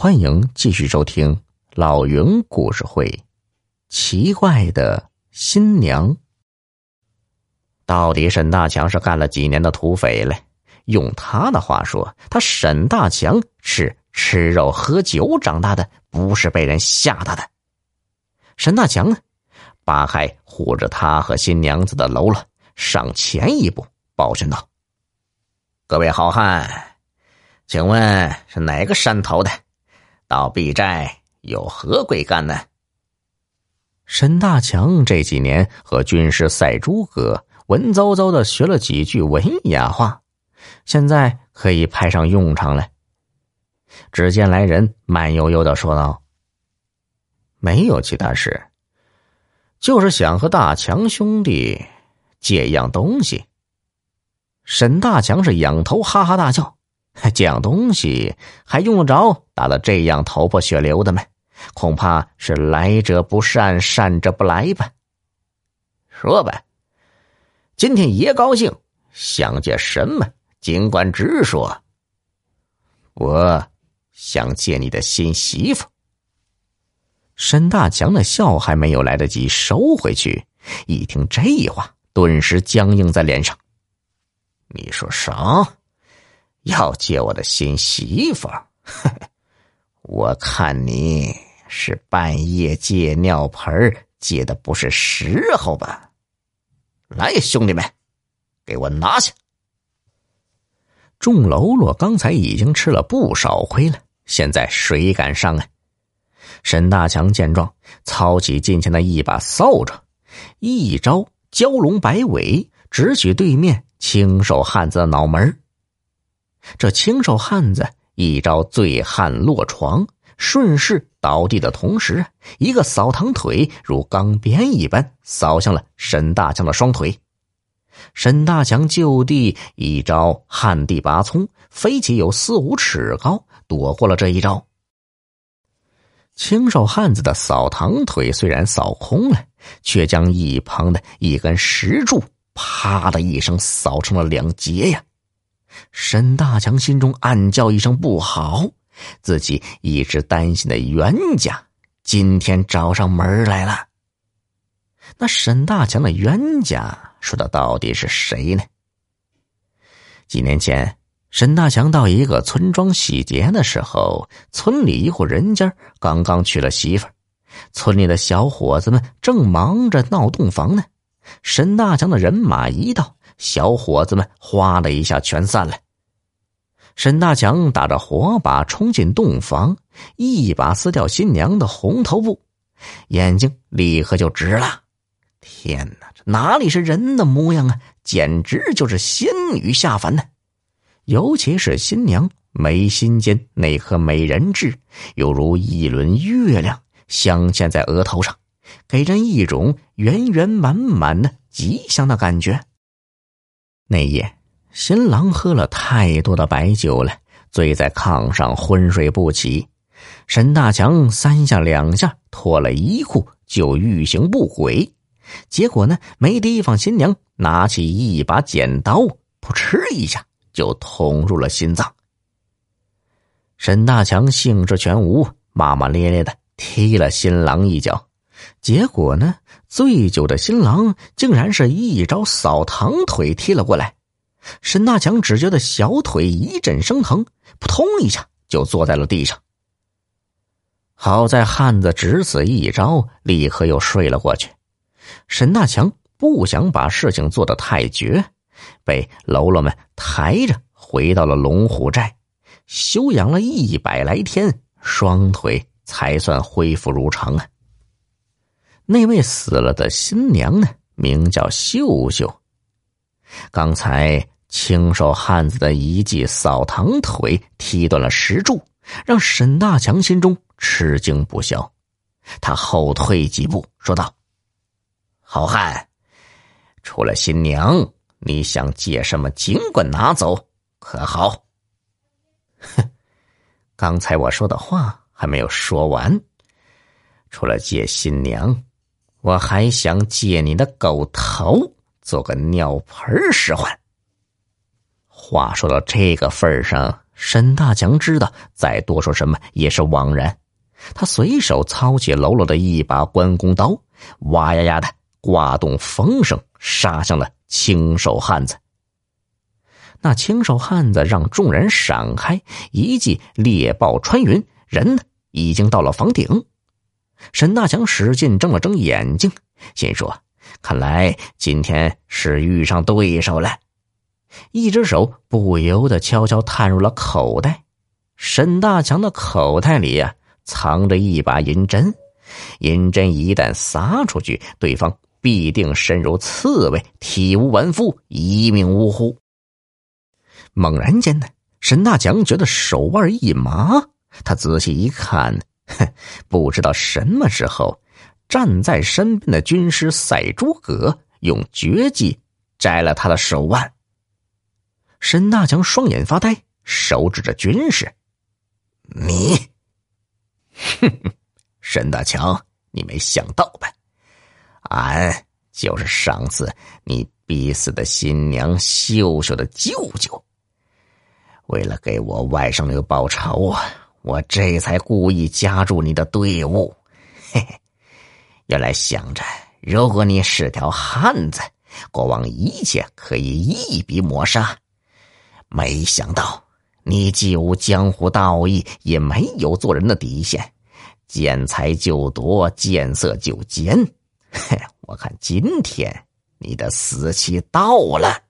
欢迎继续收听老云故事会，《奇怪的新娘》。到底沈大强是干了几年的土匪了？用他的话说，他沈大强是吃肉喝酒长大的，不是被人吓大的。沈大强呢，扒开护着他和新娘子的喽啰，上前一步，抱拳道：“各位好汉，请问是哪个山头的？”到敝寨有何贵干呢？沈大强这几年和军师赛诸葛文绉绉的学了几句文雅话，现在可以派上用场了。只见来人慢悠悠的说道：“没有其他事，就是想和大强兄弟借一样东西。”沈大强是仰头哈哈大笑。这样东西还用得着打得这样头破血流的吗？恐怕是来者不善，善者不来吧。说吧，今天爷高兴，想借什么尽管直说。我想借你的新媳妇。沈大强的笑还没有来得及收回去，一听这话，顿时僵硬在脸上。你说啥？要借我的新媳妇儿，我看你是半夜借尿盆借的不是时候吧？来，兄弟们，给我拿下！众喽啰刚才已经吃了不少亏了，现在谁敢上啊？沈大强见状，操起近前的一把扫帚，一招蛟龙摆尾，直取对面青手汉子的脑门这青瘦汉子一招醉汉落床，顺势倒地的同时，一个扫堂腿如钢鞭一般扫向了沈大强的双腿。沈大强就地一招旱地拔葱，飞起有四五尺高，躲过了这一招。青瘦汉子的扫堂腿虽然扫空了，却将一旁的一根石柱啪的一声扫成了两截呀！沈大强心中暗叫一声不好，自己一直担心的冤家今天找上门来了。那沈大强的冤家说的到底是谁呢？几年前，沈大强到一个村庄洗劫的时候，村里一户人家刚刚娶了媳妇村里的小伙子们正忙着闹洞房呢。沈大强的人马一到。小伙子们哗的一下全散了。沈大强打着火把冲进洞房，一把撕掉新娘的红头布，眼睛立刻就直了。天哪，这哪里是人的模样啊？简直就是仙女下凡呢！尤其是新娘眉心间那颗美人痣，犹如一轮月亮镶嵌在额头上，给人一种圆圆满满的吉祥的感觉。那夜，新郎喝了太多的白酒了，醉在炕上昏睡不起。沈大强三下两下脱了衣裤就欲行不轨，结果呢，没提防新娘拿起一把剪刀，噗嗤一下就捅入了心脏。沈大强兴致全无，骂骂咧咧的踢了新郎一脚，结果呢？醉酒的新郎竟然是一招扫堂腿踢了过来，沈大强只觉得小腿一阵生疼，扑通一下就坐在了地上。好在汉子只此一招，立刻又睡了过去。沈大强不想把事情做得太绝，被喽啰们抬着回到了龙虎寨，休养了一百来天，双腿才算恢复如常啊。那位死了的新娘呢？名叫秀秀。刚才青瘦汉子的一记扫堂腿踢断了石柱，让沈大强心中吃惊不小。他后退几步，说道：“好汉，除了新娘，你想借什么，尽管拿走，可好？”哼，刚才我说的话还没有说完，除了借新娘。我还想借你的狗头做个尿盆使唤。话说到这个份上，沈大强知道再多说什么也是枉然，他随手操起喽啰的一把关公刀，哇呀呀的刮动风声，杀向了青手汉子。那青手汉子让众人闪开，一记猎豹穿云，人呢已经到了房顶。沈大强使劲睁了睁眼睛，心说：“看来今天是遇上对手了。”一只手不由得悄悄探入了口袋。沈大强的口袋里呀，藏着一把银针。银针一旦撒出去，对方必定身如刺猬，体无完肤，一命呜呼。猛然间呢，沈大强觉得手腕一麻，他仔细一看，哼，不知道什么时候，站在身边的军师赛诸葛用绝技摘了他的手腕。沈大强双眼发呆，手指着军师：“你，哼哼，沈大强，你没想到吧？俺就是上次你逼死的新娘秀秀的舅舅。为了给我外甥女报仇啊，我这才故意加入你的队伍。嘿嘿，原来想着，如果你是条汉子，过往一切可以一笔抹杀。”没想到你既无江湖道义，也没有做人的底线，见财就夺，见色就奸。嘿，我看今天你的死期到了。